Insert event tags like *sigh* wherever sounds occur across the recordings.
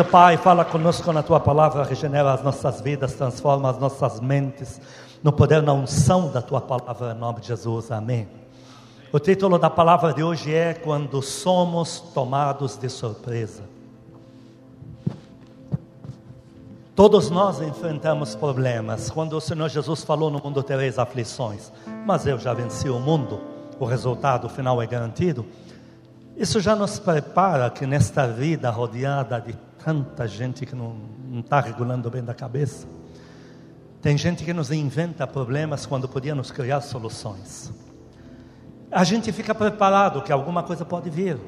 Poderoso Pai, fala conosco na tua palavra, regenera as nossas vidas, transforma as nossas mentes no poder, na unção da tua palavra, em nome de Jesus. Amém. O título da palavra de hoje é Quando Somos Tomados de Surpresa. Todos nós enfrentamos problemas. Quando o Senhor Jesus falou no mundo tereis aflições, mas eu já venci o mundo, o resultado final é garantido. Isso já nos prepara que nesta vida rodeada de tanta gente que não está regulando bem da cabeça, tem gente que nos inventa problemas quando podia nos criar soluções. A gente fica preparado que alguma coisa pode vir.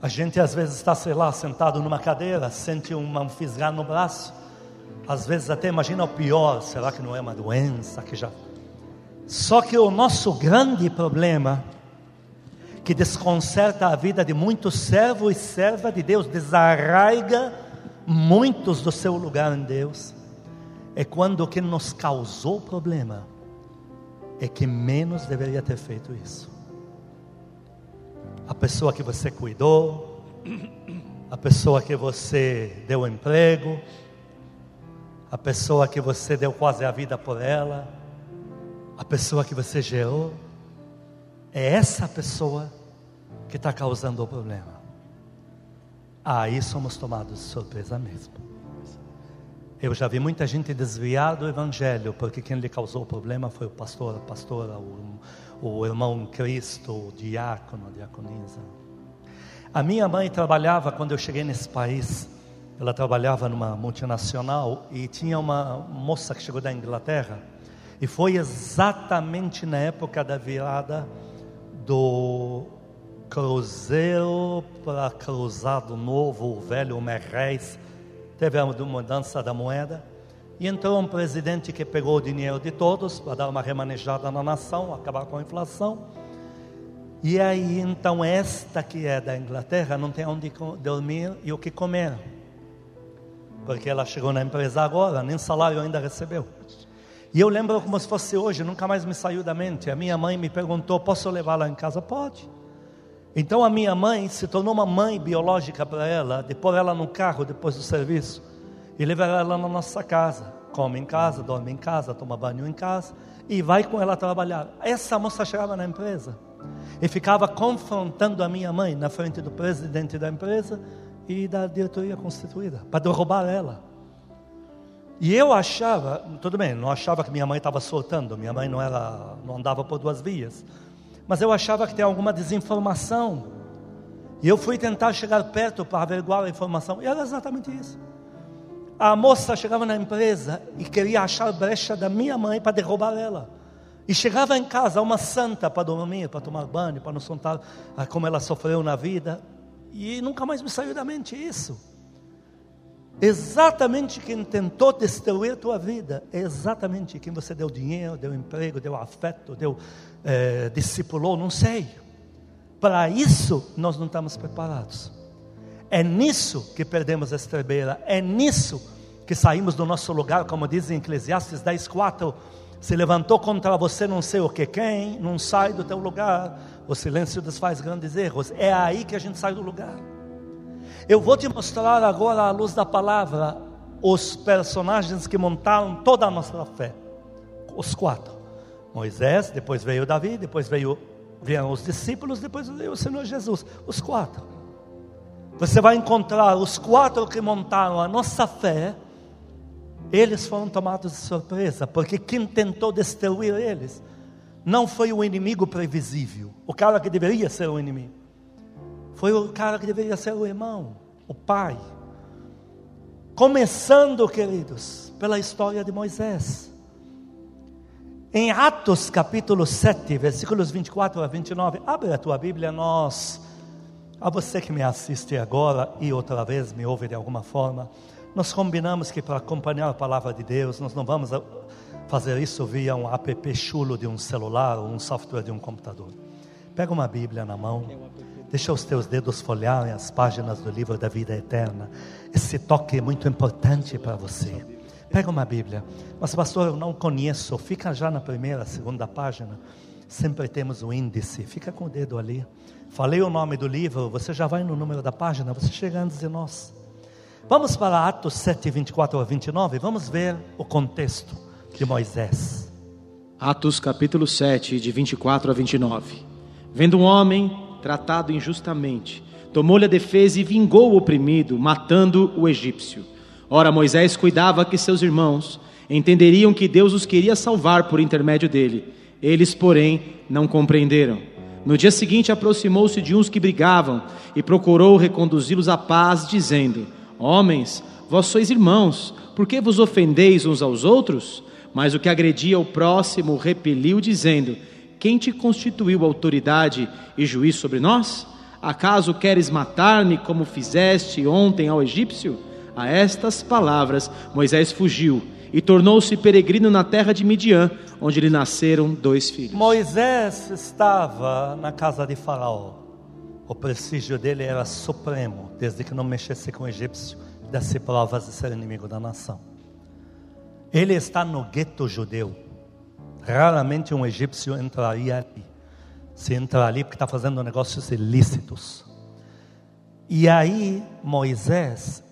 A gente às vezes está, sei lá, sentado numa cadeira, sente um fisgar no braço. Às vezes até imagina o pior, será que não é uma doença que já. Só que o nosso grande problema que desconcerta a vida de muitos servos e servas de Deus, desarraiga muitos do seu lugar em Deus, é quando o que nos causou problema é que menos deveria ter feito isso. A pessoa que você cuidou, a pessoa que você deu emprego, a pessoa que você deu quase a vida por ela, a pessoa que você gerou, é essa pessoa que está causando o problema. Aí somos tomados de surpresa mesmo. Eu já vi muita gente desviar do Evangelho, porque quem lhe causou o problema foi o pastor, a pastora, o, o irmão Cristo, o diácono, a diaconisa. A minha mãe trabalhava, quando eu cheguei nesse país, ela trabalhava numa multinacional e tinha uma moça que chegou da Inglaterra, e foi exatamente na época da virada do cruzeiro para cruzado novo, o velho Merréis, teve a mudança da moeda, e entrou um presidente que pegou o dinheiro de todos para dar uma remanejada na nação, acabar com a inflação. E aí então esta que é da Inglaterra não tem onde dormir e o que comer. Porque ela chegou na empresa agora, nem salário ainda recebeu. E eu lembro como se fosse hoje, nunca mais me saiu da mente. A minha mãe me perguntou: posso levá-la em casa? Pode. Então a minha mãe se tornou uma mãe biológica para ela, de pôr ela no carro depois do serviço e levar ela na nossa casa. Come em casa, dorme em casa, toma banho em casa e vai com ela trabalhar. Essa moça chegava na empresa e ficava confrontando a minha mãe na frente do presidente da empresa e da diretoria constituída para derrubar ela. E eu achava, tudo bem, não achava que minha mãe estava soltando, minha mãe não era, não andava por duas vias, mas eu achava que tem alguma desinformação. E eu fui tentar chegar perto para averiguar a informação, e era exatamente isso. A moça chegava na empresa e queria achar brecha da minha mãe para derrubar ela. E chegava em casa, uma santa para dormir, para tomar banho, para não soltar como ela sofreu na vida. E nunca mais me saiu da mente isso. Exatamente quem tentou destruir a tua vida é exatamente quem você deu dinheiro, deu emprego, deu afeto, deu é, discipulou, não sei. Para isso nós não estamos preparados. É nisso que perdemos a estrebeira, é nisso que saímos do nosso lugar, como diz em Eclesiastes 10:4, se levantou contra você não sei o que quem, não sai do teu lugar. O silêncio desfaz grandes erros. É aí que a gente sai do lugar. Eu vou te mostrar agora, à luz da palavra, os personagens que montaram toda a nossa fé. Os quatro: Moisés, depois veio Davi, depois veio, vieram os discípulos, depois veio o Senhor Jesus. Os quatro. Você vai encontrar os quatro que montaram a nossa fé. Eles foram tomados de surpresa, porque quem tentou destruir eles não foi o inimigo previsível, o cara que deveria ser o inimigo foi o cara que deveria ser o irmão, o pai. Começando, queridos, pela história de Moisés. Em Atos capítulo 7, versículos 24 a 29, abre a tua Bíblia, nós, a você que me assiste agora e outra vez me ouve de alguma forma, nós combinamos que para acompanhar a palavra de Deus, nós não vamos fazer isso via um app chulo de um celular ou um software de um computador. Pega uma Bíblia na mão Deixa os teus dedos folharem as páginas do livro da vida eterna. Esse toque é muito importante para você. Pega uma Bíblia. Mas, pastor, eu não conheço. Fica já na primeira, segunda página. Sempre temos o índice. Fica com o dedo ali. Falei o nome do livro, você já vai no número da página, você chega antes de nós. Vamos para Atos 7, 24 a 29, vamos ver o contexto de Moisés. Atos capítulo 7, de 24 a 29. Vendo um homem tratado injustamente, tomou-lhe a defesa e vingou o oprimido, matando o egípcio. Ora, Moisés cuidava que seus irmãos entenderiam que Deus os queria salvar por intermédio dele. Eles, porém, não compreenderam. No dia seguinte, aproximou-se de uns que brigavam e procurou reconduzi-los à paz, dizendo: Homens, vós sois irmãos, por que vos ofendeis uns aos outros? Mas o que agredia o próximo repeliu, dizendo: Quem te constituiu autoridade e juiz sobre nós? Acaso queres matar-me como fizeste ontem ao egípcio? A estas palavras, Moisés fugiu e tornou-se peregrino na terra de Midian, onde lhe nasceram dois filhos. Moisés estava na casa de Faraó. O prestígio dele era supremo, desde que não mexesse com o egípcio, desse provas de ser inimigo da nação. Ele está no gueto judeu. Raramente um egípcio entraria ali. Se entra ali porque está fazendo negócios ilícitos. E aí Moisés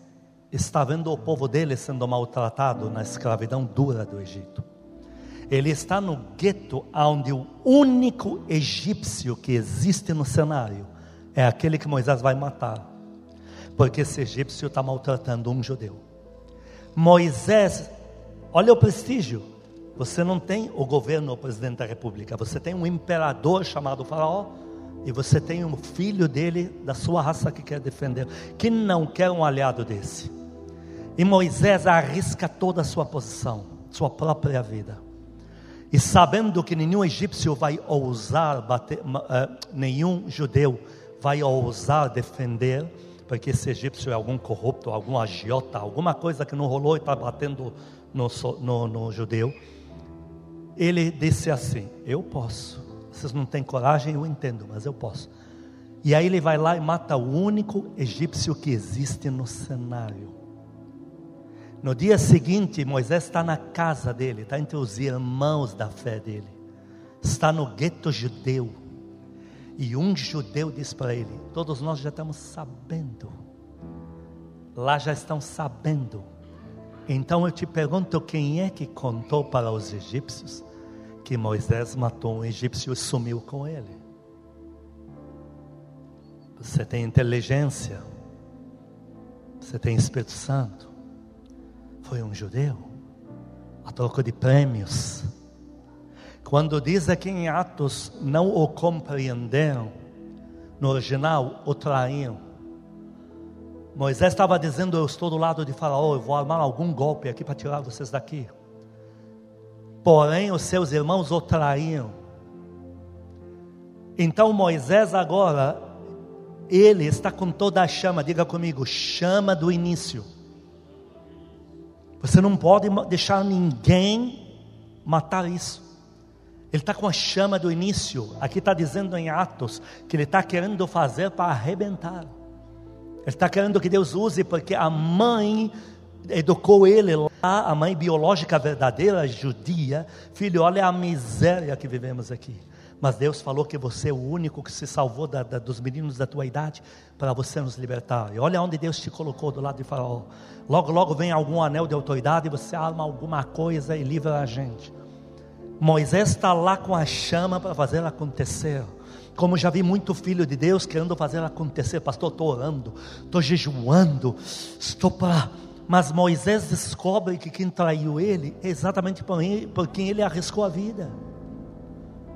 está vendo o povo dele sendo maltratado na escravidão dura do Egito. Ele está no gueto onde o único egípcio que existe no cenário é aquele que Moisés vai matar, porque esse egípcio está maltratando um judeu. Moisés, olha o prestígio. Você não tem o governo, o presidente da república, você tem um imperador chamado Faraó, e você tem um filho dele, da sua raça, que quer defender, que não quer um aliado desse. E Moisés arrisca toda a sua posição, sua própria vida. E sabendo que nenhum egípcio vai ousar bater, uh, nenhum judeu vai ousar defender, porque esse egípcio é algum corrupto, algum agiota, alguma coisa que não rolou e está batendo no, no, no judeu. Ele disse assim: Eu posso. Vocês não têm coragem, eu entendo, mas eu posso. E aí ele vai lá e mata o único egípcio que existe no cenário. No dia seguinte, Moisés está na casa dele, está entre os irmãos da fé dele, está no gueto judeu. E um judeu diz para ele: Todos nós já estamos sabendo, lá já estão sabendo. Então eu te pergunto: quem é que contou para os egípcios que Moisés matou um egípcio e sumiu com ele? Você tem inteligência, você tem Espírito Santo foi um judeu, a troca de prêmios. Quando diz aqui em Atos, não o compreenderam, no original, o traíram. Moisés estava dizendo: Eu estou do lado de Faraó, eu vou armar algum golpe aqui para tirar vocês daqui. Porém, os seus irmãos o traíram. Então Moisés agora, ele está com toda a chama, diga comigo, chama do início você não pode deixar ninguém matar isso. Ele está com a chama do início. Aqui está dizendo em Atos que ele está querendo fazer para arrebentar. Ele está querendo que Deus use, porque a mãe educou ele lá, a mãe biológica verdadeira, judia. Filho, olha a miséria que vivemos aqui. Mas Deus falou que você é o único que se salvou da, da, dos meninos da tua idade para você nos libertar. E olha onde Deus te colocou do lado de Faraó. Logo, logo vem algum anel de autoridade e você arma alguma coisa e livra a gente. Moisés está lá com a chama para fazer acontecer. Como já vi muito filho de Deus querendo fazer acontecer, pastor, estou orando, estou jejuando, estou para. Mas Moisés descobre que quem traiu ele é exatamente por, por quem ele arriscou a vida.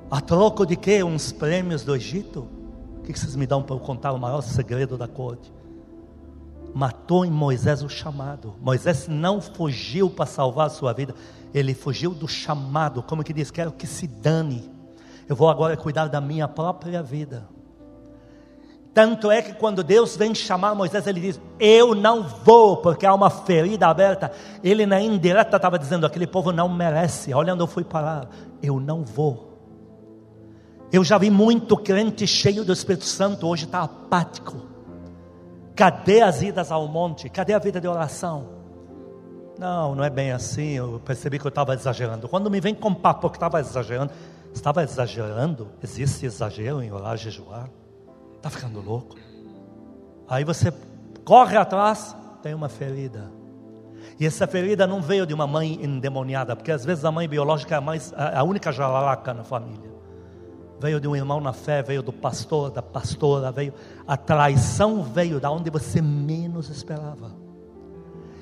A troco de quê? Uns prêmios do Egito? O que vocês me dão para eu contar o maior segredo da corte? Matou em Moisés o chamado. Moisés não fugiu para salvar a sua vida, ele fugiu do chamado. Como que diz? Quero que se dane. Eu vou agora cuidar da minha própria vida. Tanto é que quando Deus vem chamar Moisés, ele diz: Eu não vou, porque há uma ferida aberta. Ele, na indireta, estava dizendo: Aquele povo não merece. Olha onde eu fui parar. Eu não vou. Eu já vi muito crente cheio do Espírito Santo, hoje está apático. Cadê as idas ao monte? Cadê a vida de oração? Não, não é bem assim. Eu percebi que eu estava exagerando. Quando me vem com papo que estava exagerando, estava exagerando? Existe exagero em orar, jejuar? Está ficando louco? Aí você corre atrás, tem uma ferida. E essa ferida não veio de uma mãe endemoniada, porque às vezes a mãe biológica é a, mais, a única jararaca na família. Veio de um irmão na fé, veio do pastor, da pastora, veio. A traição veio da onde você menos esperava.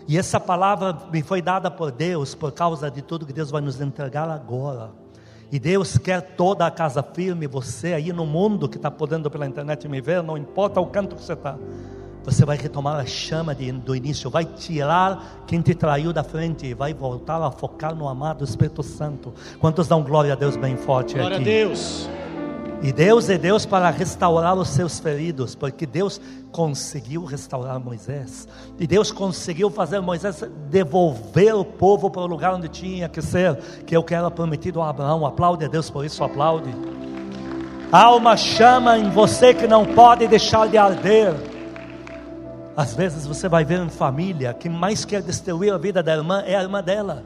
E essa palavra me foi dada por Deus por causa de tudo que Deus vai nos entregar agora. E Deus quer toda a casa firme, você aí no mundo que está podendo pela internet me ver, não importa o canto que você está você vai retomar a chama de, do início, vai tirar quem te traiu da frente e vai voltar a focar no amado Espírito Santo. Quantos dão glória a Deus bem forte glória aqui? Glória a Deus. E Deus é Deus para restaurar os seus feridos, porque Deus conseguiu restaurar Moisés. E Deus conseguiu fazer Moisés devolver o povo para o lugar onde tinha que ser, que é o que era prometido a Abraão. Aplaude a Deus por isso, aplaude. Há uma chama em você que não pode deixar de arder. Às vezes você vai ver em família, quem mais quer destruir a vida da irmã é a irmã dela.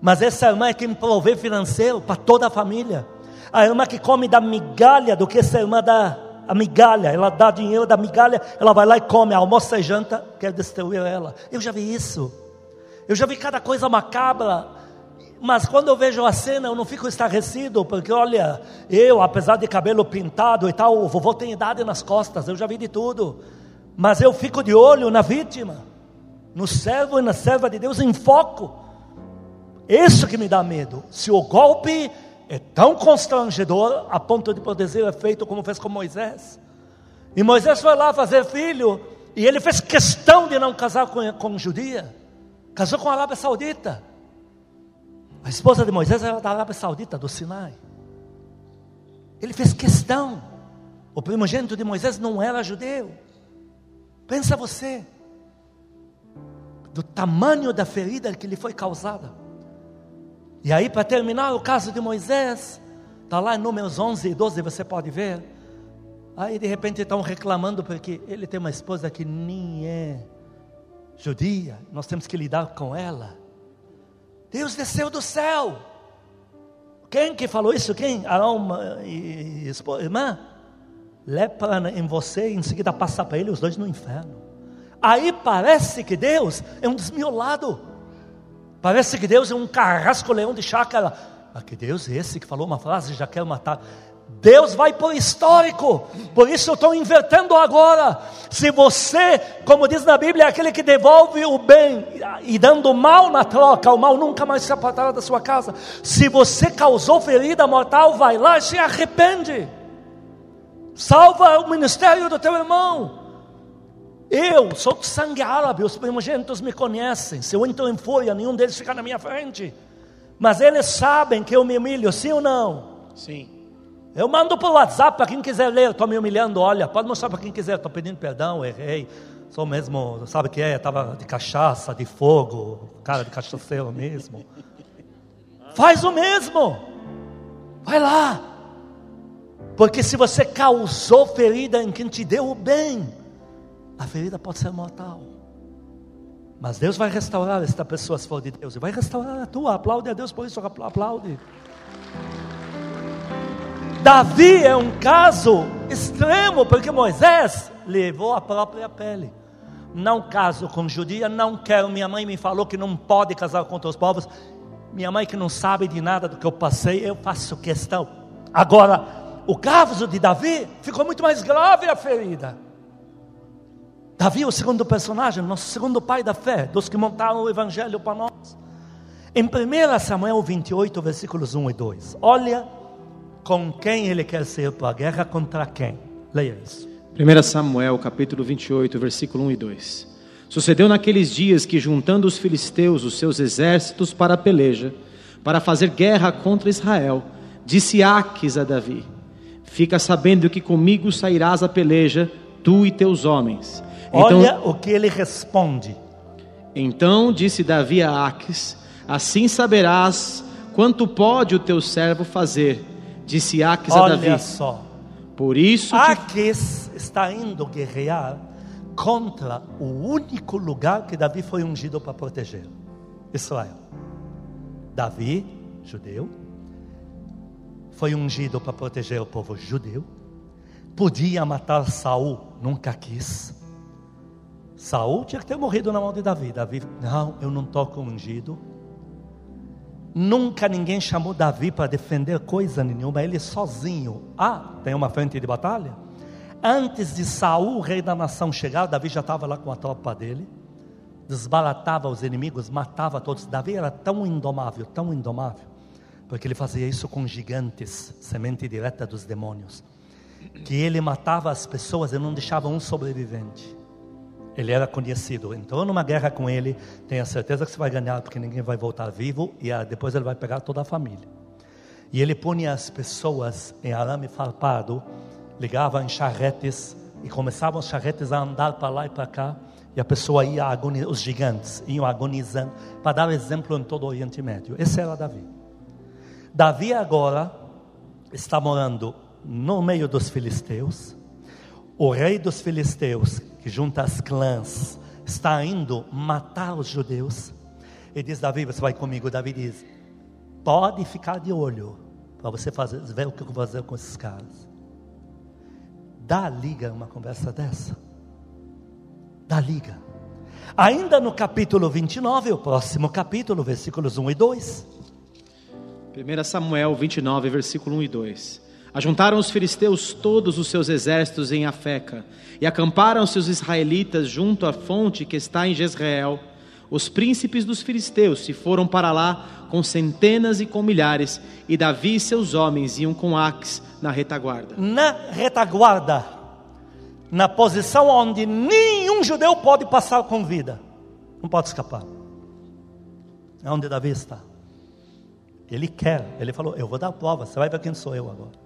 Mas essa irmã é quem provê financeiro para toda a família. A irmã que come da migalha do que essa irmã dá a migalha, ela dá dinheiro da migalha, ela vai lá e come, almoça e janta, quer destruir ela. Eu já vi isso. Eu já vi cada coisa macabra. Mas quando eu vejo a cena, eu não fico estarrecido, porque olha, eu, apesar de cabelo pintado e tal, o vovô tem idade nas costas, eu já vi de tudo mas eu fico de olho na vítima, no servo e na serva de Deus em foco. Isso que me dá medo. Se o golpe é tão constrangedor a ponto de poder ser feito como fez com Moisés. E Moisés foi lá fazer filho, e ele fez questão de não casar com, com judia, casou com a Arábia Saudita. A esposa de Moisés era da Arábia Saudita, do Sinai. Ele fez questão. O primogênito de Moisés não era judeu. Pensa você, do tamanho da ferida que lhe foi causada. E aí, para terminar o caso de Moisés, está lá em Números 11 e 12, você pode ver. Aí, de repente, estão reclamando porque ele tem uma esposa que nem é judia, nós temos que lidar com ela. Deus desceu do céu. Quem que falou isso? Quem? Arão e, irmã? lepra em você e em seguida passa para ele, os dois no inferno. Aí parece que Deus é um desmiolado. Parece que Deus é um carrasco leão de chácara. Ah, que Deus é esse que falou uma frase e já quer matar? Deus vai por histórico, por isso eu estou invertendo agora. Se você, como diz na Bíblia, é aquele que devolve o bem e dando mal na troca, o mal nunca mais se apartará da sua casa. Se você causou ferida mortal, vai lá e se arrepende. Salva o ministério do teu irmão. Eu sou de sangue árabe, os primogênitos me conhecem. Se eu entro em fúria, nenhum deles fica na minha frente. Mas eles sabem que eu me humilho, sim ou não? Sim. Eu mando por WhatsApp para quem quiser ler, estou me humilhando, olha, pode mostrar para quem quiser, estou pedindo perdão, errei. Sou mesmo, sabe o que é? Estava de cachaça, de fogo, cara de cachaceiro mesmo. Faz o mesmo. Vai lá. Porque se você causou ferida em quem te deu o bem, a ferida pode ser mortal. Mas Deus vai restaurar esta pessoa se for de Deus. E vai restaurar a tua. Aplaude a Deus por isso. Aplaude. Davi é um caso extremo, porque Moisés levou a própria pele. Não caso com judia, não quero. Minha mãe me falou que não pode casar com outros povos. Minha mãe que não sabe de nada do que eu passei, eu faço questão. Agora, o caso de Davi ficou muito mais grave a ferida. Davi, o segundo personagem, nosso segundo pai da fé, dos que montaram o evangelho para nós. Em 1 Samuel 28, versículos 1 e 2. Olha com quem ele quer ser para a guerra, contra quem. Leia isso. 1 Samuel, capítulo 28, versículo 1 e 2. Sucedeu naqueles dias que, juntando os filisteus os seus exércitos para a peleja, para fazer guerra contra Israel, disse Aques a Davi: Fica sabendo que comigo sairás a peleja, tu e teus homens. Então, Olha o que ele responde. Então disse Davi a Aques: Assim saberás quanto pode o teu servo fazer. Disse Aques Olha a Davi. Olha só. Por isso que... Aques está indo guerrear contra o único lugar que Davi foi ungido para proteger. Israel. Davi, judeu, foi ungido para proteger o povo judeu. Podia matar Saul, nunca quis. Saul tinha que ter morrido na mão de Davi. Davi, não, eu não toco ungido. Nunca ninguém chamou Davi para defender coisa nenhuma, ele sozinho. Ah, tem uma frente de batalha? Antes de Saul, rei da nação, chegar, Davi já estava lá com a tropa dele, desbaratava os inimigos, matava todos. Davi era tão indomável, tão indomável, porque ele fazia isso com gigantes, semente direta dos demônios, que ele matava as pessoas e não deixava um sobrevivente. Ele era conhecido. Entrou numa guerra com ele, tenha certeza que você vai ganhar, porque ninguém vai voltar vivo, e ah, depois ele vai pegar toda a família. E ele punha as pessoas em arame farpado, ligava em charretes, e começavam os charretes a andar para lá e para cá, e a pessoa ia agonizando, os gigantes iam agonizando, para dar exemplo em todo o Oriente Médio. Esse era Davi. Davi agora está morando no meio dos filisteus, o rei dos filisteus, que junta as clãs, está indo matar os judeus. E diz Davi, você vai comigo? Davi diz, pode ficar de olho para você fazer, ver o que eu vou fazer com esses caras. Dá liga uma conversa dessa. Dá liga. Ainda no capítulo 29, o próximo capítulo, versículos 1 e 2. 1 Samuel 29, versículo 1 e 2. Ajuntaram os filisteus todos os seus exércitos em Afeca, e acamparam-se os israelitas junto à fonte que está em Jezreel. Os príncipes dos filisteus se foram para lá com centenas e com milhares, e Davi e seus homens iam com Aques na retaguarda. Na retaguarda, na posição onde nenhum judeu pode passar com vida, não pode escapar. É onde Davi está. Ele quer, ele falou: Eu vou dar prova, você vai ver quem sou eu agora.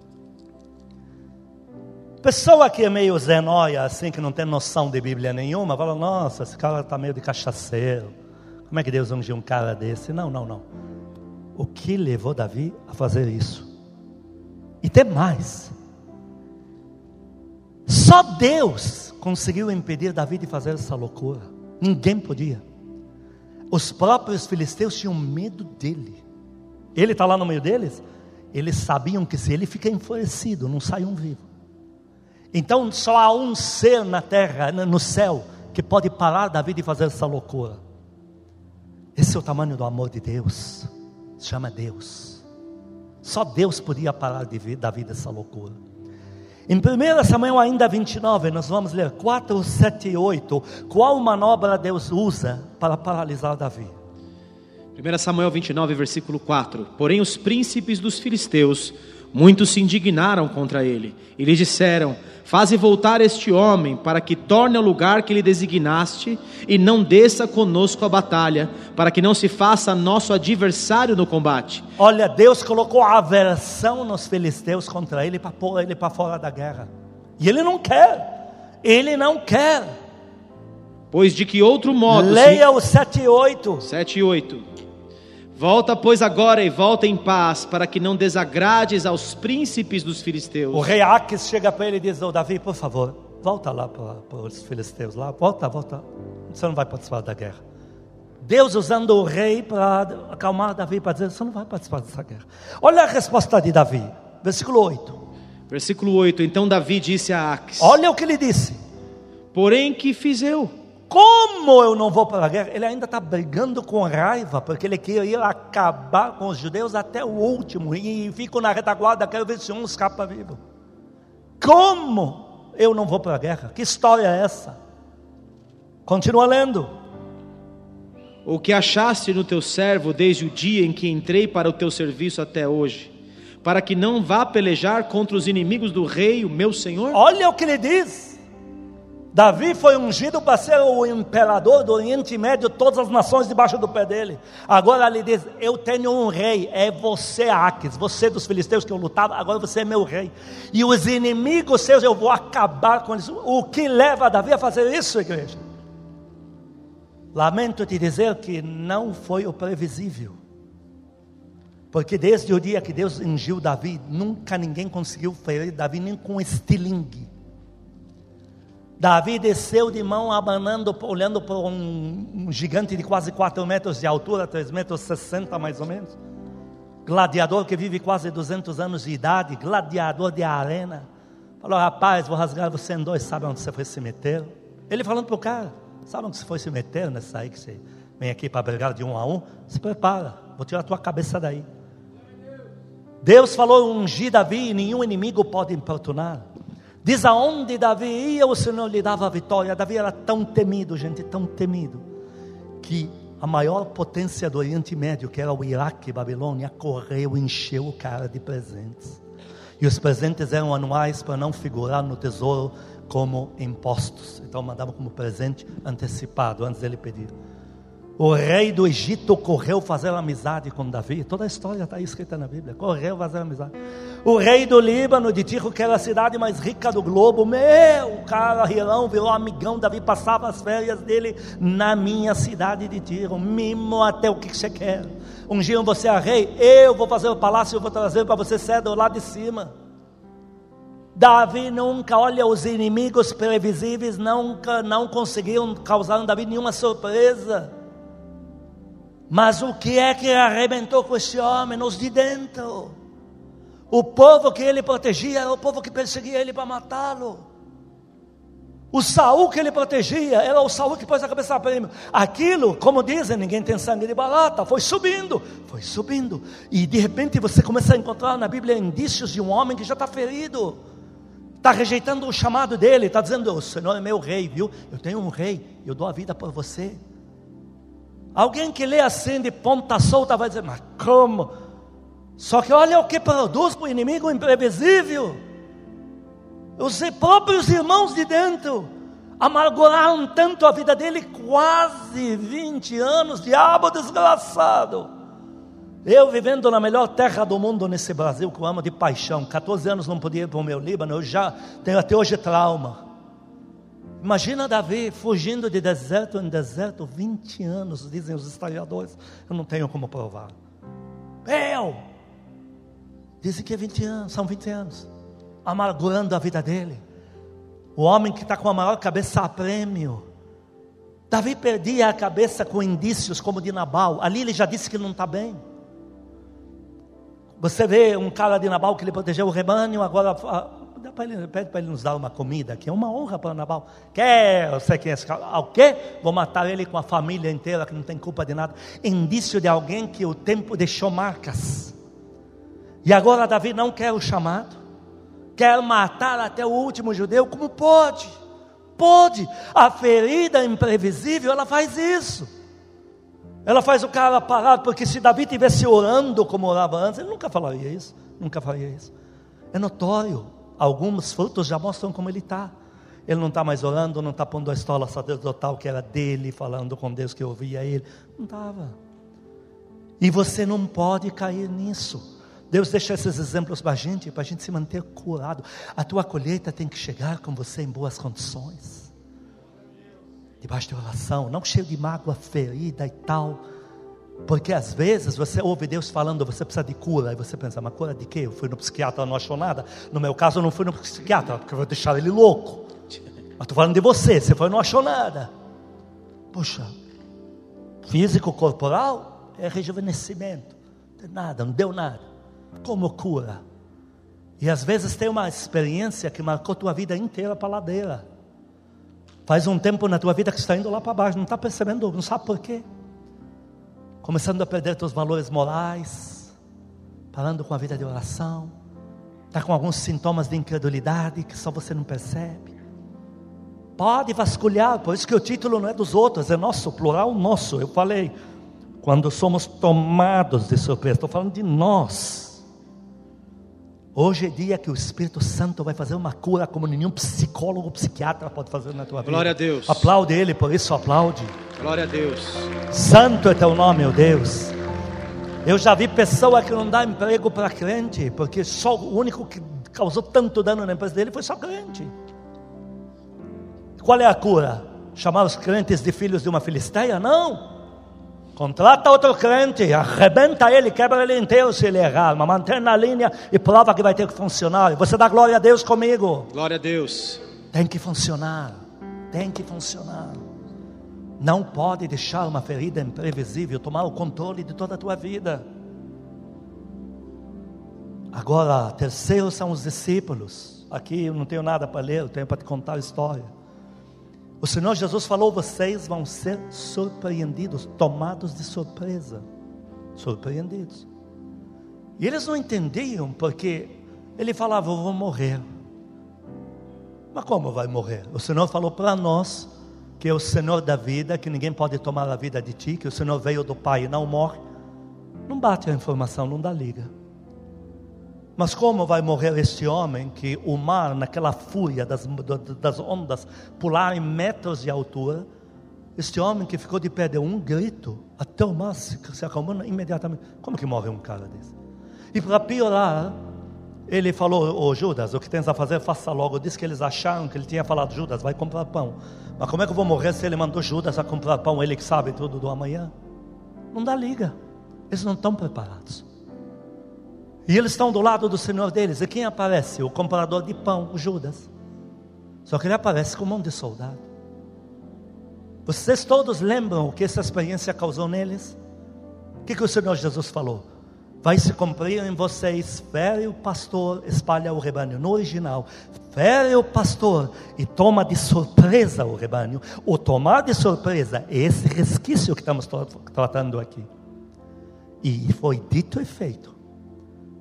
Pessoa que é meio zenóia, assim, que não tem noção de Bíblia nenhuma, fala: Nossa, esse cara está meio de cachaceiro. Como é que Deus ungiu um cara desse? Não, não, não. O que levou Davi a fazer isso? E tem mais. Só Deus conseguiu impedir Davi de fazer essa loucura. Ninguém podia. Os próprios filisteus tinham medo dele. Ele está lá no meio deles. Eles sabiam que se ele fica enfurecido, não sai um vivo. Então só há um ser na terra, no céu, que pode parar da vida e fazer essa loucura. Esse é o tamanho do amor de Deus. Se chama Deus. Só Deus podia parar de vida, da vida essa loucura. Em 1 Samuel ainda 29, nós vamos ler 4, 7 e 8. Qual manobra Deus usa para paralisar Davi? 1 Samuel 29, versículo 4. Porém, os príncipes dos filisteus, muitos se indignaram contra ele e lhe disseram: Faze voltar este homem, para que torne ao lugar que lhe designaste, e não desça conosco a batalha, para que não se faça nosso adversário no combate. Olha, Deus colocou aversão nos filisteus contra ele para pôr ele para fora da guerra. E ele não quer. Ele não quer. Pois de que outro modo. Leia se... o 7 e 8. 7 e 8. Volta, pois, agora e volta em paz, para que não desagrades aos príncipes dos filisteus. O rei Aques chega para ele e diz: oh, Davi, por favor, volta lá para, para os filisteus, lá, volta, volta. Você não vai participar da guerra. Deus usando o rei para acalmar Davi, para dizer: Você não vai participar dessa guerra. Olha a resposta de Davi, versículo 8. Versículo 8: Então Davi disse a Aques: Olha o que ele disse. Porém, que fiz eu? Como eu não vou para a guerra? Ele ainda está brigando com raiva, porque ele queria acabar com os judeus até o último. E fico na retaguarda, quero ver se um escapa vivo. Como eu não vou para a guerra? Que história é essa? Continua lendo. O que achaste no teu servo desde o dia em que entrei para o teu serviço até hoje, para que não vá pelejar contra os inimigos do rei, o meu senhor? Olha o que ele diz. Davi foi ungido para ser o imperador do Oriente Médio, todas as nações debaixo do pé dele. Agora ele diz: Eu tenho um rei, é você, Aques, você dos filisteus que eu lutava, agora você é meu rei. E os inimigos seus eu vou acabar com eles. O que leva Davi a fazer isso, igreja? Lamento te dizer que não foi o previsível. Porque desde o dia que Deus ungiu Davi, nunca ninguém conseguiu ferir Davi nem com estilingue. Davi desceu de mão abanando, olhando para um, um, gigante de quase 4 metros de altura, 3 metros 60 mais ou menos. Gladiador que vive quase 200 anos de idade, gladiador de arena. Falou, rapaz, vou rasgar você em dois, sabe onde você foi se meter? Ele falando para o cara, Sabe que se for se meter nessa aí que você vem aqui para brigar de um a um? Se prepara, vou tirar a tua cabeça daí. Deus falou ungir Davi e nenhum inimigo pode importunar. Diz aonde Davi ia, o Senhor lhe dava a vitória. Davi era tão temido, gente, tão temido, que a maior potência do Oriente Médio, que era o Iraque, Babilônia, correu e encheu o cara de presentes. E os presentes eram anuais para não figurar no tesouro como impostos. Então mandava como presente antecipado, antes dele pedir. O rei do Egito correu fazer amizade com Davi. Toda a história está escrita na Bíblia. Correu fazer amizade. O rei do Líbano, de Tiro, que era a cidade mais rica do globo. Meu, cara, Hirão virou amigão. Davi passava as férias dele na minha cidade de Tiro. Mimo até o que você quer. Ungiram você a rei. Eu vou fazer o palácio, eu vou trazer para você cedro lá de cima. Davi nunca, olha, os inimigos previsíveis nunca não conseguiram causar em Davi nenhuma surpresa. Mas o que é que arrebentou com esse homem? Os de dentro. O povo que ele protegia era o povo que perseguia ele para matá-lo. O Saul que ele protegia era o Saul que pôs a cabeça a prêmio. Aquilo, como dizem, ninguém tem sangue de barata, foi subindo, foi subindo. E de repente você começa a encontrar na Bíblia indícios de um homem que já está ferido, está rejeitando o chamado dele, está dizendo: O Senhor é meu rei, viu? Eu tenho um rei, eu dou a vida por você. Alguém que lê assim de ponta solta vai dizer, mas como? Só que olha o que produz para o inimigo imprevisível. Os próprios irmãos de dentro amarguraram tanto a vida dele, quase 20 anos, diabo desgraçado. Eu vivendo na melhor terra do mundo nesse Brasil, que eu amo de paixão, 14 anos não podia ir para o meu Líbano, eu já tenho até hoje trauma. Imagina Davi fugindo de deserto em deserto, 20 anos, dizem os historiadores. Eu não tenho como provar. Eu! Dizem que é 20 anos, são 20 anos. Amargurando a vida dele. O homem que está com a maior cabeça a prêmio. Davi perdia a cabeça com indícios como de Nabal. Ali ele já disse que não está bem. Você vê um cara de Nabal que ele protegeu o rebanho, agora ele, pede para ele nos dar uma comida, que é uma honra para Nabal. Quer, esse cara. O quê? Vou matar ele com a família inteira, que não tem culpa de nada. Indício de alguém que o tempo deixou marcas. E agora Davi não quer o chamado, quer matar até o último judeu, como pode? Pode. A ferida imprevisível, ela faz isso. Ela faz o cara parar, porque se Davi tivesse orando como orava antes, ele nunca falaria isso. Nunca faria isso. É notório alguns frutos já mostram como ele está. Ele não está mais orando, não está pondo a estola sacerdotal que era dele, falando com Deus que ouvia ele. Não estava. E você não pode cair nisso. Deus deixa esses exemplos para a gente, para a gente se manter curado. A tua colheita tem que chegar com você em boas condições. Debaixo de oração, não cheio de mágoa, ferida e tal porque às vezes você ouve Deus falando, você precisa de cura, e você pensa, mas cura de quê? Eu fui no psiquiatra, não achou nada. No meu caso, eu não fui no psiquiatra, porque eu vou deixar ele louco. Mas estou falando de você, você foi e não achou nada. Poxa, físico, corporal, é rejuvenescimento. Não nada, não deu nada. Como cura? E às vezes tem uma experiência que marcou tua vida inteira para a ladeira. Faz um tempo na tua vida que está indo lá para baixo, não está percebendo, não sabe por quê começando a perder seus valores morais, parando com a vida de oração, está com alguns sintomas de incredulidade que só você não percebe. Pode vasculhar, por isso que o título não é dos outros, é nosso, plural nosso. Eu falei, quando somos tomados de surpresa, estou falando de nós. Hoje é dia que o Espírito Santo vai fazer uma cura como nenhum psicólogo ou psiquiatra pode fazer na tua vida. Glória a Deus. Aplaude Ele, por isso aplaude. Glória a Deus. Santo é teu nome, meu Deus. Eu já vi pessoa que não dá emprego para crente, porque só o único que causou tanto dano na empresa dele foi só crente. Qual é a cura? Chamar os crentes de filhos de uma filisteia? Não. Contrata outro crente, arrebenta ele, quebra ele inteiro se ele errar, mas mantém na linha e prova que vai ter que funcionar. Você dá glória a Deus comigo. Glória a Deus. Tem que funcionar, tem que funcionar. Não pode deixar uma ferida imprevisível tomar o controle de toda a tua vida. Agora, terceiro são os discípulos. Aqui eu não tenho nada para ler, eu tenho para te contar a história. O Senhor Jesus falou: vocês vão ser surpreendidos, tomados de surpresa. Surpreendidos. E eles não entendiam, porque ele falava: Eu vou morrer. Mas como vai morrer? O Senhor falou para nós que é o Senhor da vida, que ninguém pode tomar a vida de ti, que o Senhor veio do Pai e não morre. Não bate a informação, não dá liga. Mas como vai morrer este homem que o mar, naquela fúria das, das ondas, pular em metros de altura, este homem que ficou de pé deu um grito, até o mar se, se acalmou imediatamente. Como que morre um cara desse? E para piorar, ele falou, ô oh, Judas, o que tens a fazer, faça logo. Disse que eles acharam que ele tinha falado, Judas, vai comprar pão. Mas como é que eu vou morrer se ele mandou Judas a comprar pão, ele que sabe tudo do amanhã? Não dá liga. Eles não estão preparados. E eles estão do lado do Senhor deles. E quem aparece? O comprador de pão, o Judas. Só que ele aparece com um de soldado. Vocês todos lembram o que essa experiência causou neles? O que, que o Senhor Jesus falou? Vai se cumprir em vocês, fere o pastor, espalha o rebanho. No original, fere o pastor e toma de surpresa o rebanho. O tomar de surpresa é esse resquício que estamos tratando aqui. E foi dito e feito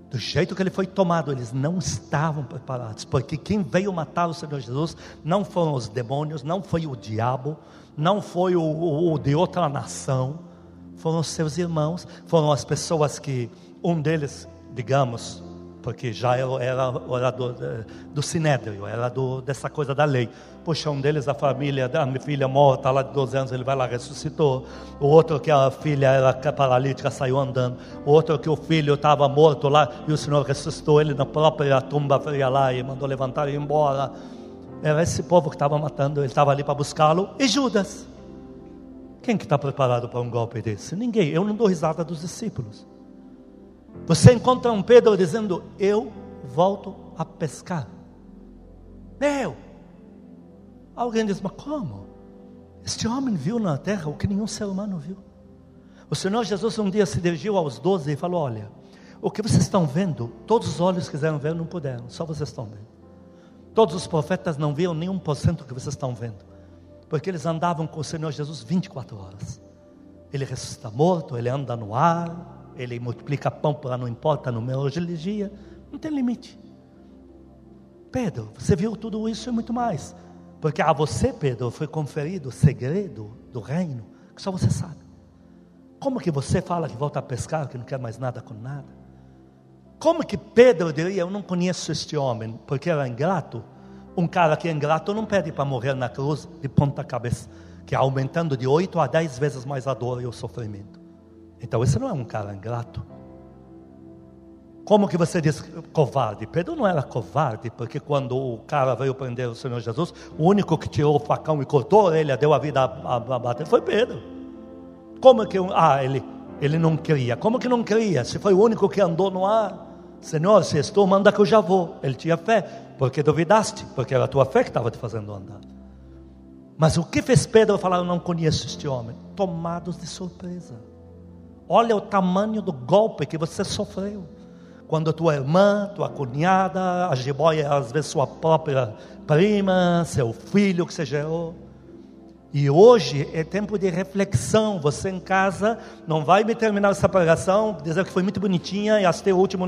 do jeito que ele foi tomado, eles não estavam preparados, porque quem veio matar o Senhor Jesus não foram os demônios, não foi o diabo, não foi o, o, o de outra nação, foram os seus irmãos, foram as pessoas que um deles, digamos, porque já era, era orador do Sinédrio, era do, dessa coisa da lei. Puxa, um deles, a família, da minha filha morta lá de 12 anos, ele vai lá, ressuscitou. O outro que a filha era paralítica, saiu andando. O outro que o filho estava morto lá, e o Senhor ressuscitou ele na própria tumba fria lá e mandou levantar e ir embora. Era esse povo que estava matando, ele estava ali para buscá-lo. E Judas? Quem que está preparado para um golpe desse? Ninguém. Eu não dou risada dos discípulos. Você encontra um Pedro dizendo: Eu volto a pescar. Meu! Alguém diz: Mas como? Este homem viu na terra o que nenhum ser humano viu. O Senhor Jesus um dia se dirigiu aos doze e falou: Olha, o que vocês estão vendo, todos os olhos quiseram ver, não puderam, só vocês estão vendo. Todos os profetas não viam nenhum por cento que vocês estão vendo, porque eles andavam com o Senhor Jesus 24 horas. Ele ressuscita morto, ele anda no ar, ele multiplica pão para não importa meu dia, não tem limite. Pedro, você viu tudo isso e muito mais. Porque a você, Pedro, foi conferido o segredo do reino que só você sabe. Como que você fala que volta a pescar, que não quer mais nada com nada? Como que Pedro diria, eu não conheço este homem, porque era ingrato? Um cara que é ingrato não pede para morrer na cruz de ponta cabeça, que é aumentando de oito a dez vezes mais a dor e o sofrimento. Então esse não é um cara ingrato. Como que você diz covarde? Pedro não era covarde, porque quando o cara veio prender o Senhor Jesus, o único que tirou o facão e cortou ele, deu a vida a, a bater, foi Pedro. Como que, ah, ele, ele não queria. Como que não queria? Se foi o único que andou no ar. Senhor, se estou, manda que eu já vou. Ele tinha fé, porque duvidaste, porque era a tua fé que estava te fazendo andar. Mas o que fez Pedro falar, eu não conheço este homem? Tomados de surpresa. Olha o tamanho do golpe que você sofreu. Quando tua irmã, tua cunhada, a jiboia, às vezes sua própria prima, seu filho que você gerou. E hoje é tempo de reflexão. Você em casa não vai me terminar essa pregação, dizer que foi muito bonitinha e até o último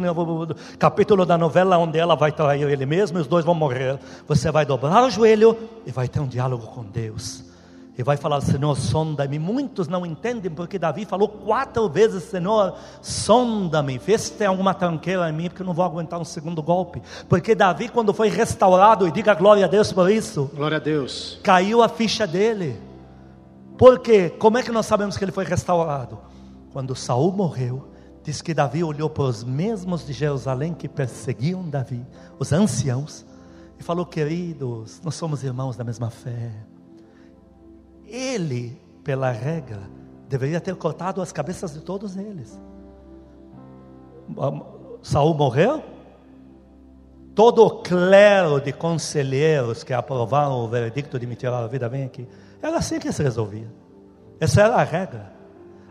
capítulo da novela onde ela vai trair ele mesmo e os dois vão morrer. Você vai dobrar o joelho e vai ter um diálogo com Deus e vai falar: Senhor, sonda-me. Muitos não entendem porque Davi falou quatro vezes: Senhor, sonda-me, vê se tem alguma tranqueira em mim, porque eu não vou aguentar um segundo golpe. Porque Davi, quando foi restaurado, e diga glória a Deus por isso, glória a Deus, caiu a ficha dele. Porque como é que nós sabemos que ele foi restaurado? Quando Saul morreu, diz que Davi olhou para os mesmos de Jerusalém que perseguiam Davi, os anciãos, e falou: Queridos, nós somos irmãos da mesma fé ele, pela regra, deveria ter cortado as cabeças de todos eles. Saul morreu? Todo o clero de conselheiros que aprovaram o veredicto de me tirar a vida, vem aqui. Era assim que se resolvia. Essa era a regra.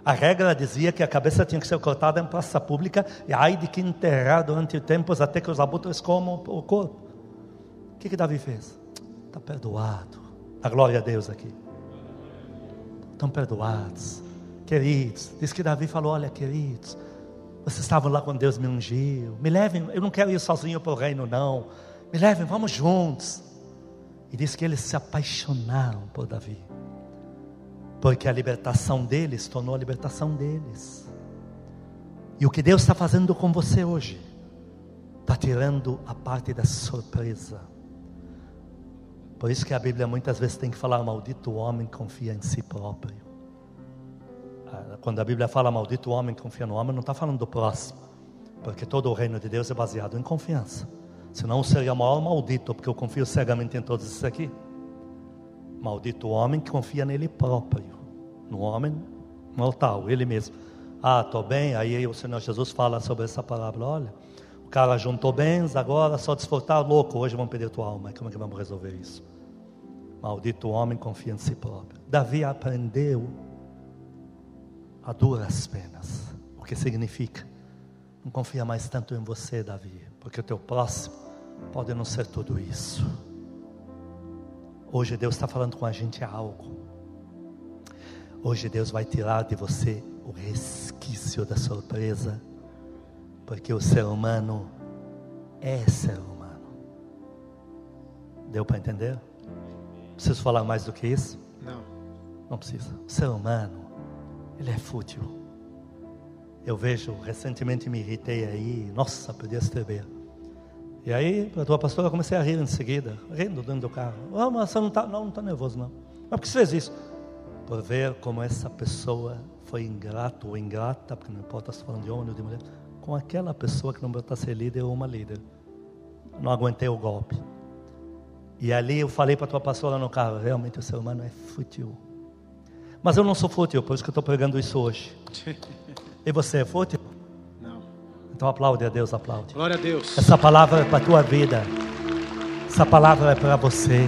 A regra dizia que a cabeça tinha que ser cortada em praça pública e ai de que enterrar durante tempos até que os abutres comam o corpo. O que, que Davi fez? Está perdoado A glória a Deus aqui. Estão perdoados. Queridos, diz que Davi falou: Olha, queridos, vocês estavam lá quando Deus me ungiu. Me levem, eu não quero ir sozinho para o reino, não. Me levem, vamos juntos. E diz que eles se apaixonaram por Davi. Porque a libertação deles tornou a libertação deles. E o que Deus está fazendo com você hoje, está tirando a parte da surpresa. Por isso que a Bíblia muitas vezes tem que falar: maldito o homem confia em si próprio. Ah, quando a Bíblia fala maldito o homem confia no homem, não está falando do próximo, porque todo o reino de Deus é baseado em confiança. Senão seria maior maldito, porque eu confio cegamente em todos isso aqui. Maldito o homem que confia nele próprio, no homem mortal, ele mesmo. Ah, estou bem. Aí o Senhor Jesus fala sobre essa palavra. Olha, o cara juntou bens, agora só desfrutar louco. Hoje vamos perder tua alma. Como é que vamos resolver isso? Maldito homem confia em si próprio. Davi aprendeu a duras penas. O que significa? Não confia mais tanto em você, Davi, porque o teu próximo pode não ser tudo isso. Hoje Deus está falando com a gente algo. Hoje Deus vai tirar de você o resquício da surpresa, porque o ser humano é ser humano. Deu para entender? Preciso falar mais do que isso? Não. Não precisa. O ser humano, ele é fútil. Eu vejo, recentemente me irritei aí, nossa, podia escrever. E aí, a tua pastora, eu comecei a rir em seguida, rindo dentro do carro. Oh, mas você não está não, não tá nervoso, não. Mas por que você fez isso? Por ver como essa pessoa foi ingrato ou ingrata, porque não importa se falando de homem ou de mulher, com aquela pessoa que não ser líder ou uma líder. Não aguentei o golpe. E ali eu falei para a tua pastora no carro, realmente o ser humano é fútil. Mas eu não sou fútil, por isso que eu estou pregando isso hoje. *laughs* E você é fútil? Não. Então aplaude a Deus, aplaude. Glória a Deus. Essa palavra é para a tua vida. Essa palavra é para você.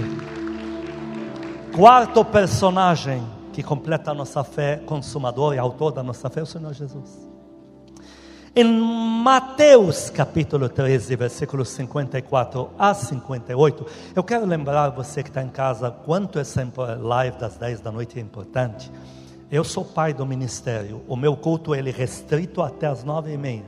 Quarto personagem que completa a nossa fé, consumador e autor da nossa fé, é o Senhor Jesus. Em Mateus capítulo 13, versículos 54 a 58, eu quero lembrar você que está em casa quanto essa live das 10 da noite é importante. Eu sou pai do ministério, o meu culto ele é restrito até as 9 e meia,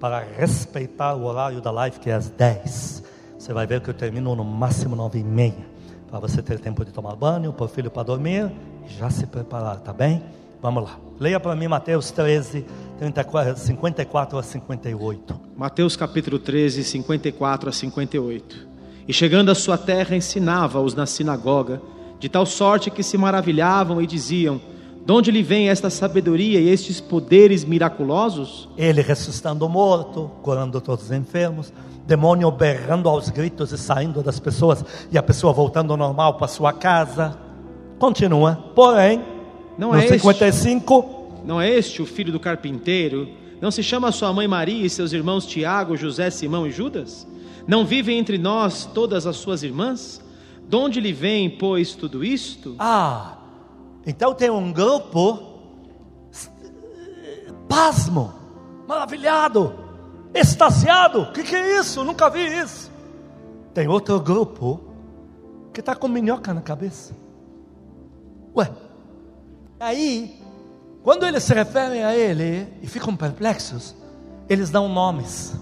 para respeitar o horário da live que é às 10. Você vai ver que eu termino no máximo 9 e meia para você ter tempo de tomar banho, pôr o filho para dormir e já se preparar, tá bem? Vamos lá. Leia para mim Mateus 13, 34, 54 a 58. Mateus capítulo 13, 54 a 58. E chegando à sua terra, ensinava-os na sinagoga, de tal sorte que se maravilhavam e diziam: De onde lhe vem esta sabedoria e estes poderes miraculosos? Ele ressuscitando o morto, curando todos os enfermos, demônio berrando aos gritos e saindo das pessoas, e a pessoa voltando ao normal para sua casa. Continua. Porém, Não é este, 55, não é este o filho do carpinteiro? Não se chama sua mãe Maria e seus irmãos Tiago, José, Simão e Judas? Não vivem entre nós todas as suas irmãs? De onde lhe vem, pois, tudo isto? ah, então tem um grupo pasmo, maravilhado, extasiado. O que, que é isso? Nunca vi isso. Tem outro grupo que está com minhoca na cabeça. Ué, aí, quando eles se referem a ele e ficam perplexos, eles dão nomes.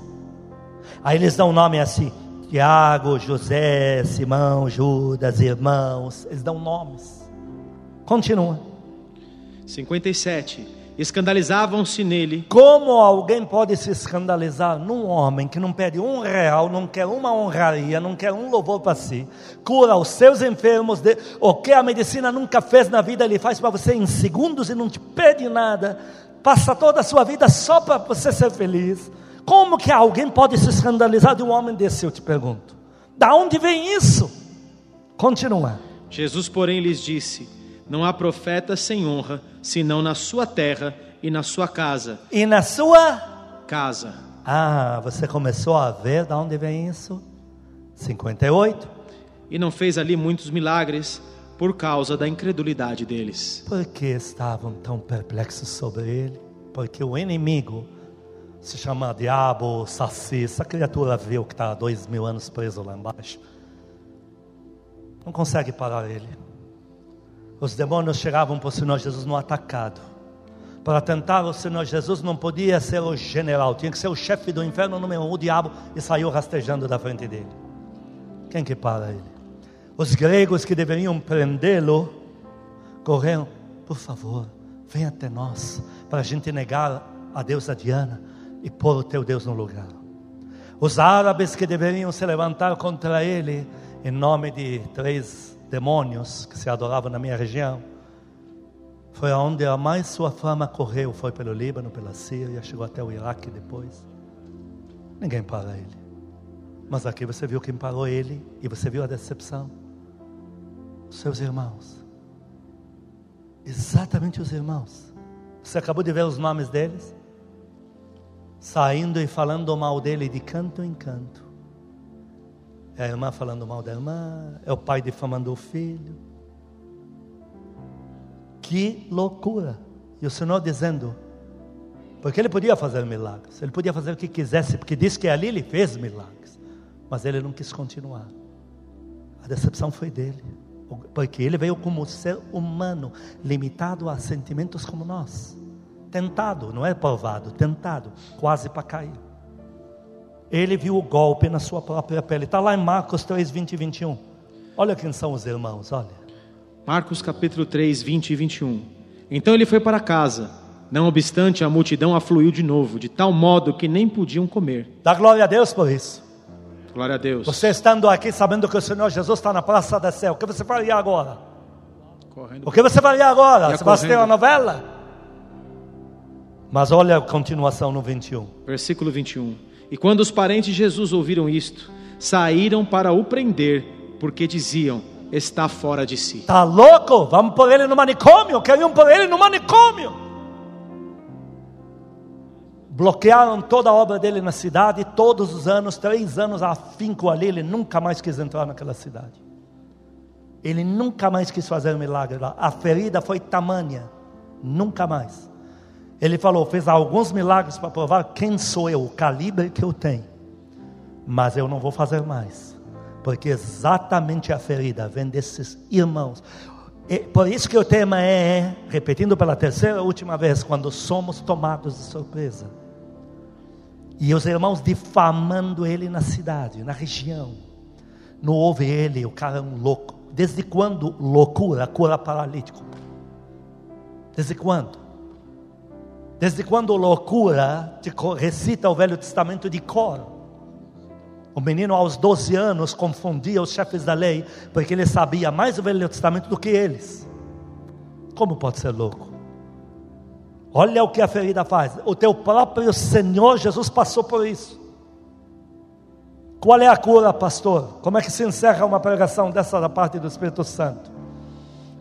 Aí eles dão nome assim: Tiago, José, Simão, Judas, irmãos. Eles dão nomes. Continua. 57. Escandalizavam-se nele Como alguém pode se escandalizar num homem que não pede um real, não quer uma honraria, não quer um louvor para si, cura os seus enfermos, de, o que a medicina nunca fez na vida, ele faz para você em segundos e não te pede nada, passa toda a sua vida só para você ser feliz. Como que alguém pode se escandalizar de um homem desse, eu te pergunto? Da onde vem isso? Continua. Jesus, porém, lhes disse: Não há profeta sem honra, senão na sua terra e na sua casa. E na sua Casa. Ah, você começou a ver de onde vem isso? 58. E não fez ali muitos milagres por causa da incredulidade deles. Por que estavam tão perplexos sobre ele? Porque o inimigo se chama diabo, saci, essa criatura viu que está há dois mil anos preso lá embaixo. Não consegue parar ele. Os demônios chegavam para o Senhor Jesus no atacado. Para tentar o Senhor Jesus não podia ser o general, tinha que ser o chefe do inferno número um, o diabo, e saiu rastejando da frente dele. Quem que para ele? Os gregos que deveriam prendê-lo correram, por favor, venha até nós, para a gente negar a deusa Diana e pôr o teu Deus no lugar. Os árabes que deveriam se levantar contra ele, em nome de três demônios que se adoravam na minha região, foi aonde a mais sua fama correu, foi pelo Líbano, pela Síria, chegou até o Iraque depois. Ninguém para ele. Mas aqui você viu quem parou ele e você viu a decepção. Seus irmãos. Exatamente os irmãos. Você acabou de ver os nomes deles? Saindo e falando mal dele de canto em canto. É a irmã falando mal da irmã, é o pai difamando o filho que loucura! E o Senhor dizendo, porque ele podia fazer milagres, ele podia fazer o que quisesse, porque disse que ali ele fez milagres, mas ele não quis continuar. A decepção foi dele, porque ele veio como ser humano, limitado a sentimentos como nós, tentado, não é provado, tentado, quase para cair. Ele viu o golpe na sua própria pele, está lá em Marcos 3, 20 e 21. Olha quem são os irmãos, olha. Marcos capítulo 3, 20 e 21. Então ele foi para casa. Não obstante, a multidão afluiu de novo, de tal modo que nem podiam comer. Dá glória a Deus por isso. Glória a Deus. Você estando aqui sabendo que o Senhor Jesus está na praça da céu, o que você faria agora? Correndo. O que você faria agora? Ia Você vai assistir uma novela? Mas olha a continuação no 21. Versículo 21. E quando os parentes de Jesus ouviram isto, saíram para o prender, porque diziam: está fora de si. Tá louco? Vamos pôr ele no manicômio. Queriam pôr ele no manicômio. Bloquearam toda a obra dele na cidade. Todos os anos, três anos afinco ali. Ele nunca mais quis entrar naquela cidade. Ele nunca mais quis fazer um milagre lá. A ferida foi tamanha. Nunca mais. Ele falou: fez alguns milagres para provar quem sou eu, o calibre que eu tenho. Mas eu não vou fazer mais porque exatamente a ferida vem desses irmãos. E por isso que o tema é, repetindo pela terceira última vez, quando somos tomados de surpresa. E os irmãos difamando ele na cidade, na região. Não houve ele, o cara é um louco. Desde quando loucura cura paralítico? Desde quando? Desde quando loucura te recita o Velho Testamento de cor? O menino, aos 12 anos, confundia os chefes da lei, porque ele sabia mais o Velho Testamento do que eles. Como pode ser louco? Olha o que a ferida faz. O teu próprio Senhor Jesus passou por isso. Qual é a cura, pastor? Como é que se encerra uma pregação dessa da parte do Espírito Santo?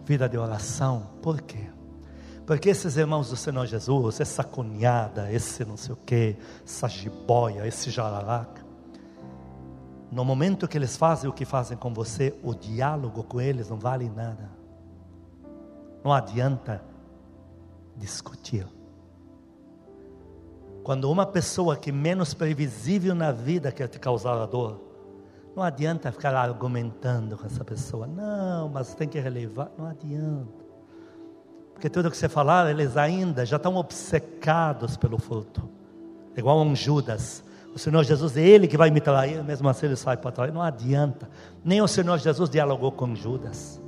Vida de oração. Por quê? Porque esses irmãos do Senhor Jesus, essa cunhada, esse não sei o quê, essa jiboia, esse jararaca, no momento que eles fazem o que fazem com você, o diálogo com eles não vale nada. Não adianta discutir. Quando uma pessoa que menos previsível na vida quer te causar a dor, não adianta ficar argumentando com essa pessoa. Não, mas tem que relevar. Não adianta. Porque tudo que você falar, eles ainda já estão obcecados pelo fruto. Igual um Judas. O Senhor Jesus é Ele que vai me trair, mesmo assim ele sai para trás. Não adianta. Nem o Senhor Jesus dialogou com Judas.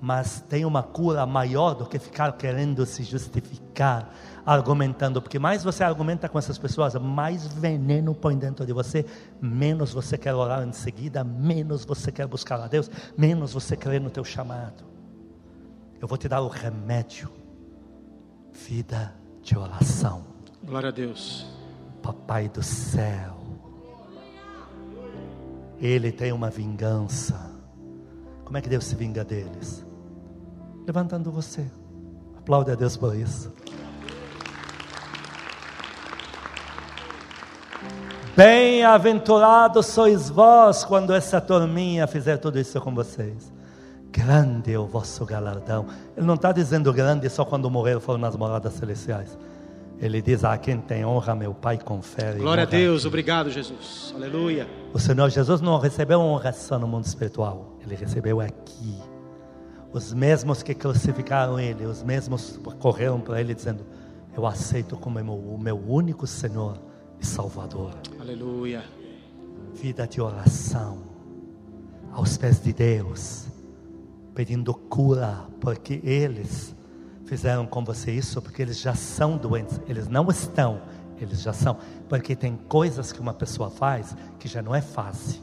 Mas tem uma cura maior do que ficar querendo se justificar, argumentando. Porque mais você argumenta com essas pessoas, mais veneno põe dentro de você, menos você quer orar em seguida, menos você quer buscar a Deus, menos você crê no teu chamado. Eu vou te dar o remédio. Vida de oração. Glória a Deus. Papai do céu. Ele tem uma vingança. Como é que Deus se vinga deles? Levantando você. Aplaude a Deus por isso. Bem-aventurados sois vós quando essa turminha fizer tudo isso com vocês. Grande é o vosso galardão. Ele não está dizendo grande só quando morrer foram nas moradas celestiais. Ele diz: A quem tem honra, meu Pai confere. Glória a. Deus. Obrigado, Jesus. Aleluia. O Senhor Jesus não recebeu honra só no mundo espiritual, ele recebeu aqui. Os mesmos que crucificaram ele, os mesmos correram para ele dizendo: Eu aceito como meu, o meu único Senhor e Salvador. Aleluia. Vida de oração aos pés de Deus, pedindo cura, porque eles fizeram com você isso, porque eles já são doentes, eles não estão, eles já são, porque tem coisas que uma pessoa faz que já não é fácil.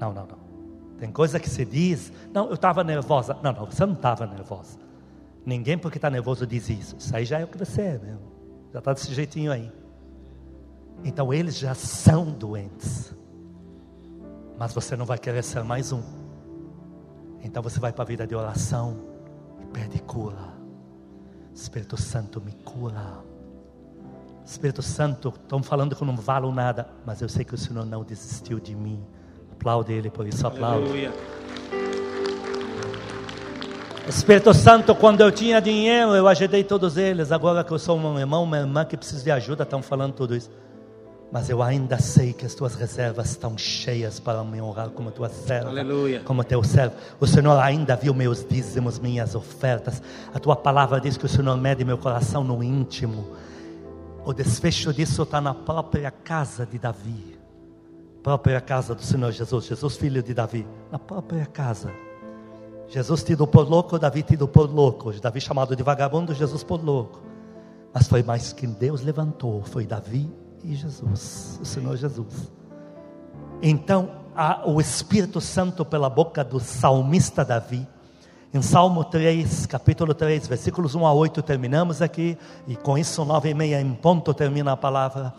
Não, não, não. Tem coisa que se diz, não, eu estava nervosa. Não, não, você não estava nervosa. Ninguém porque está nervoso diz isso. Isso aí já é o que você é mesmo. Já está desse jeitinho aí. Então eles já são doentes. Mas você não vai querer ser mais um. Então você vai para a vida de oração e pede cura. Espírito Santo me cura. Espírito Santo, estão falando que eu não valo nada, mas eu sei que o Senhor não desistiu de mim. Aplaude Ele por isso, aplaude. Aleluia. Espírito Santo, quando eu tinha dinheiro, eu ajudei todos eles. Agora que eu sou um irmão, uma irmã que precisa de ajuda, estão falando tudo isso. Mas eu ainda sei que as tuas reservas estão cheias para me honrar como tua serva, Aleluia. como teu servo. O Senhor ainda viu meus dízimos, minhas ofertas. A tua palavra diz que o Senhor mede meu coração no íntimo. O desfecho disso está na própria casa de Davi, própria casa do Senhor Jesus, Jesus filho de Davi, na própria casa. Jesus tido por louco, Davi tido por louco, Davi chamado de vagabundo, Jesus por louco. Mas foi mais que Deus levantou, foi Davi e Jesus, o Senhor Jesus. Então, a, o Espírito Santo pela boca do salmista Davi, em Salmo 3, capítulo 3, versículos 1 a 8, terminamos aqui, e com isso, 9 e meia em ponto termina a palavra.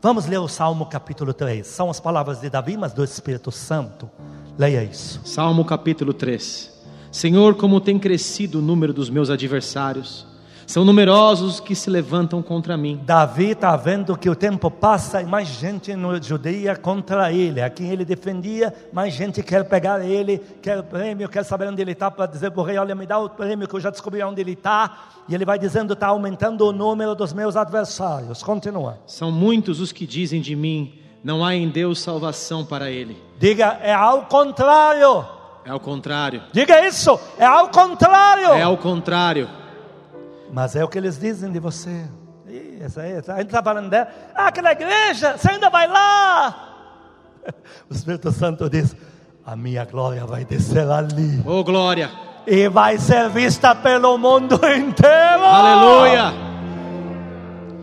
Vamos ler o Salmo capítulo 3. São as palavras de Davi, mas do Espírito Santo. Leia isso. Salmo capítulo 3. Senhor, como tem crescido o número dos meus adversários. São numerosos os que se levantam contra mim. Davi está vendo que o tempo passa e mais gente no Judeia contra ele. A quem ele defendia, mais gente quer pegar ele, quer prêmio, quer saber onde ele está para dizer para o rei: Olha, me dá o prêmio que eu já descobri onde ele está. E ele vai dizendo: Está aumentando o número dos meus adversários. Continua. São muitos os que dizem de mim: Não há em Deus salvação para ele. Diga: É ao contrário. É ao contrário. Diga isso: É ao contrário. É ao contrário. Mas é o que eles dizem de você. Ih, essa aí, a gente está falando dela. Ah, aquela igreja, você ainda vai lá. *laughs* O Espírito Santo diz: A minha glória vai descer ali. Oh, glória. E vai ser vista pelo mundo inteiro. Aleluia.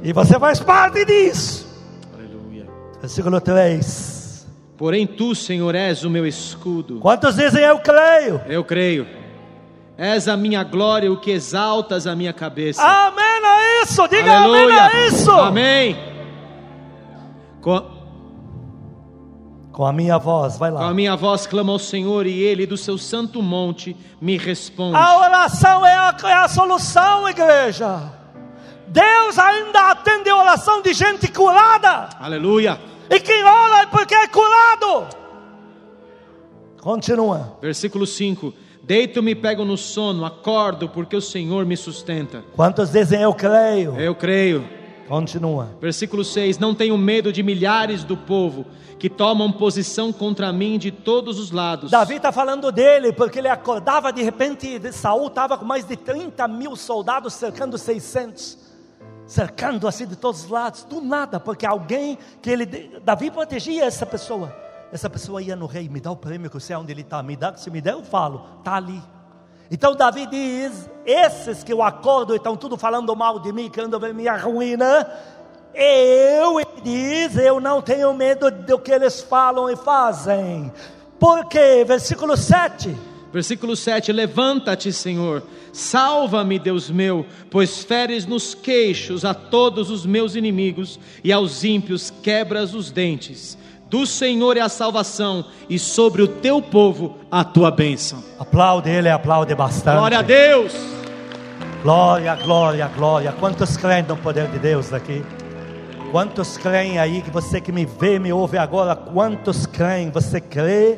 E você faz parte disso. Aleluia. Versículo 3. Porém, tu, Senhor, és o meu escudo. Quantos dizem eu creio? Eu creio. És a minha glória, o que exaltas a minha cabeça. Amém a isso. Diga Aleluia. amém a isso. Amém. Com, Com a minha voz, vai com lá. a minha voz clamo ao Senhor e Ele do seu santo monte me responde. A oração é a, é a solução, igreja. Deus ainda atende a oração de gente curada. Aleluia. E quem ora é porque é curado. Continua. Versículo 5: Deito-me e pego no sono, acordo porque o Senhor me sustenta. Quantos dizem eu creio? Eu creio. Continua. Versículo 6: Não tenho medo de milhares do povo que tomam posição contra mim de todos os lados. Davi está falando dele, porque ele acordava de repente, Saul estava com mais de 30 mil soldados cercando 600, cercando assim de todos os lados, do nada, porque alguém que ele, Davi protegia essa pessoa, essa pessoa ia no rei, me dá o prêmio que eu sei onde ele está, me dá, se me der eu falo, está ali. Então Davi diz: esses que eu acordo e estão tudo falando mal de mim, querendo ver minha ruína, eu, ele diz, eu não tenho medo do que eles falam e fazem. Por quê? Versículo 7. Versículo 7: Levanta-te, Senhor, salva-me, Deus meu, pois feres nos queixos a todos os meus inimigos e aos ímpios quebras os dentes. Do Senhor é a salvação e sobre o teu povo a tua bênção. Aplaude ele, aplaude bastante. Glória a Deus. Glória, glória, glória. Quantos creem no poder de Deus aqui? Quantos creem aí que você que me vê, me ouve agora? Quantos creem? Você crê?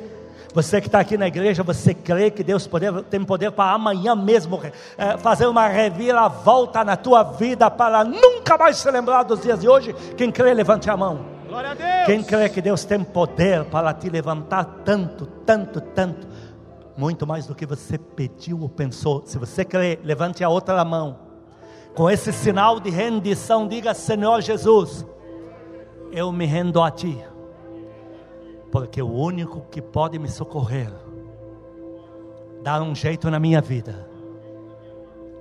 Você que está aqui na igreja, você crê que Deus poder, tem poder para amanhã mesmo eh, fazer uma reviravolta na tua vida para nunca mais se lembrar dos dias de hoje? Quem crê, levante a mão. Quem crê que Deus tem poder para te levantar tanto, tanto, tanto? muito mais do que você pediu ou pensou. Se você crê, levante a outra mão. Com esse sinal de rendição, diga: Senhor Jesus, eu me rendo a Ti, porque o único que pode me socorrer, dar um jeito na minha vida,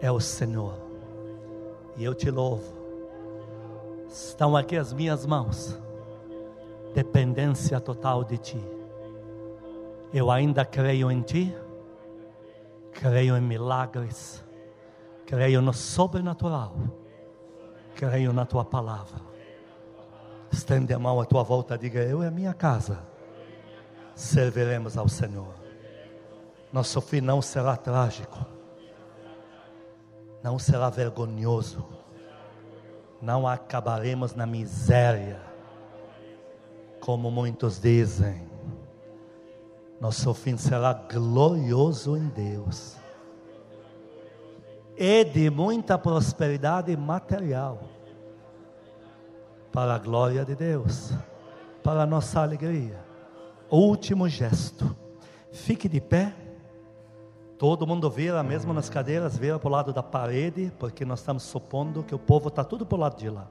é o Senhor. E eu te louvo. Estão aqui as minhas mãos, dependência total de Ti. Eu ainda creio em Ti, creio em milagres, creio no sobrenatural, creio na Tua palavra. Estende a mão à tua volta, diga: Eu e a minha casa serviremos ao Senhor. Nosso fim não será trágico, não será vergonhoso, não acabaremos na miséria, como muitos dizem. Nosso fim será glorioso em Deus e de muita prosperidade material para a glória de Deus, para a nossa alegria. Último gesto. Fique de pé. Todo mundo vira, mesmo nas cadeiras, vira para o lado da parede, porque nós estamos supondo que o povo está tudo para o lado de lá.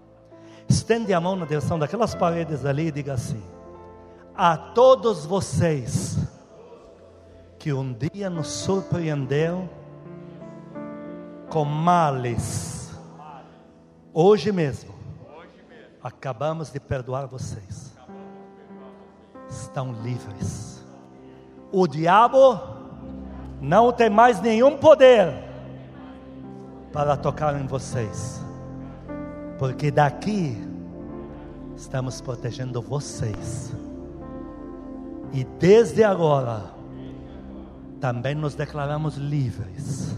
Estende a mão na direção daquelas paredes ali e diga assim: A todos vocês que um dia nos surpreendeu com males, hoje mesmo, acabamos de perdoar vocês, estão livres. O diabo não tem mais nenhum poder para tocar em vocês, porque daqui estamos protegendo vocês, e desde agora, também nos declaramos livres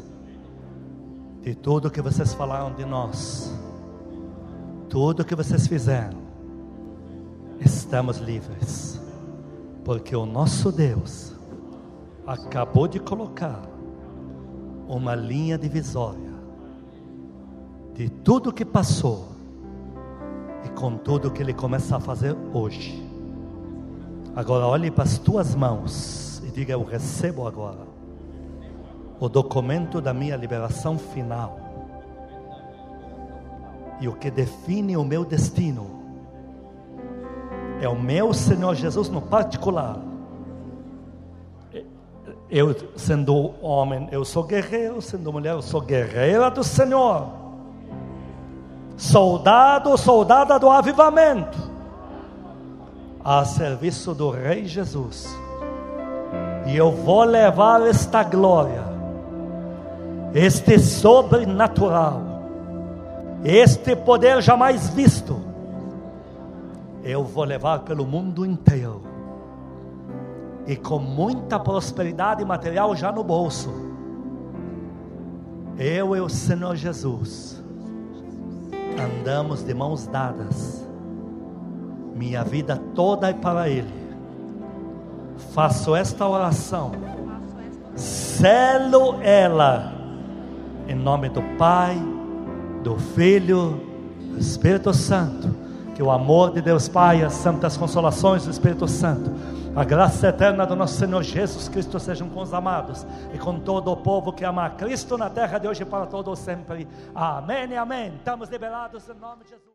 de tudo que vocês falaram de nós, tudo que vocês fizeram, estamos livres, porque o nosso Deus acabou de colocar uma linha divisória de tudo que passou e com tudo que Ele começa a fazer hoje. Agora olhe para as tuas mãos diga: Eu recebo agora o documento da minha liberação final. E o que define o meu destino é o meu Senhor Jesus no particular. Eu, sendo homem, eu sou guerreiro, sendo mulher, eu sou guerreira do Senhor. Soldado, soldada do avivamento, a serviço do Rei Jesus e eu vou levar esta glória, este sobrenatural, este poder jamais visto. Eu vou levar pelo mundo inteiro. E com muita prosperidade material já no bolso. Eu e o Senhor Jesus andamos de mãos dadas. Minha vida toda é para Ele faço esta oração, selo ela, em nome do Pai, do Filho, do Espírito Santo. Que o amor de Deus Pai, as santas consolações do Espírito Santo, a graça eterna do nosso Senhor Jesus Cristo sejam com os amados e com todo o povo que ama Cristo na terra de hoje para todo sempre. Amém e amém. Estamos liberados em nome de Jesus.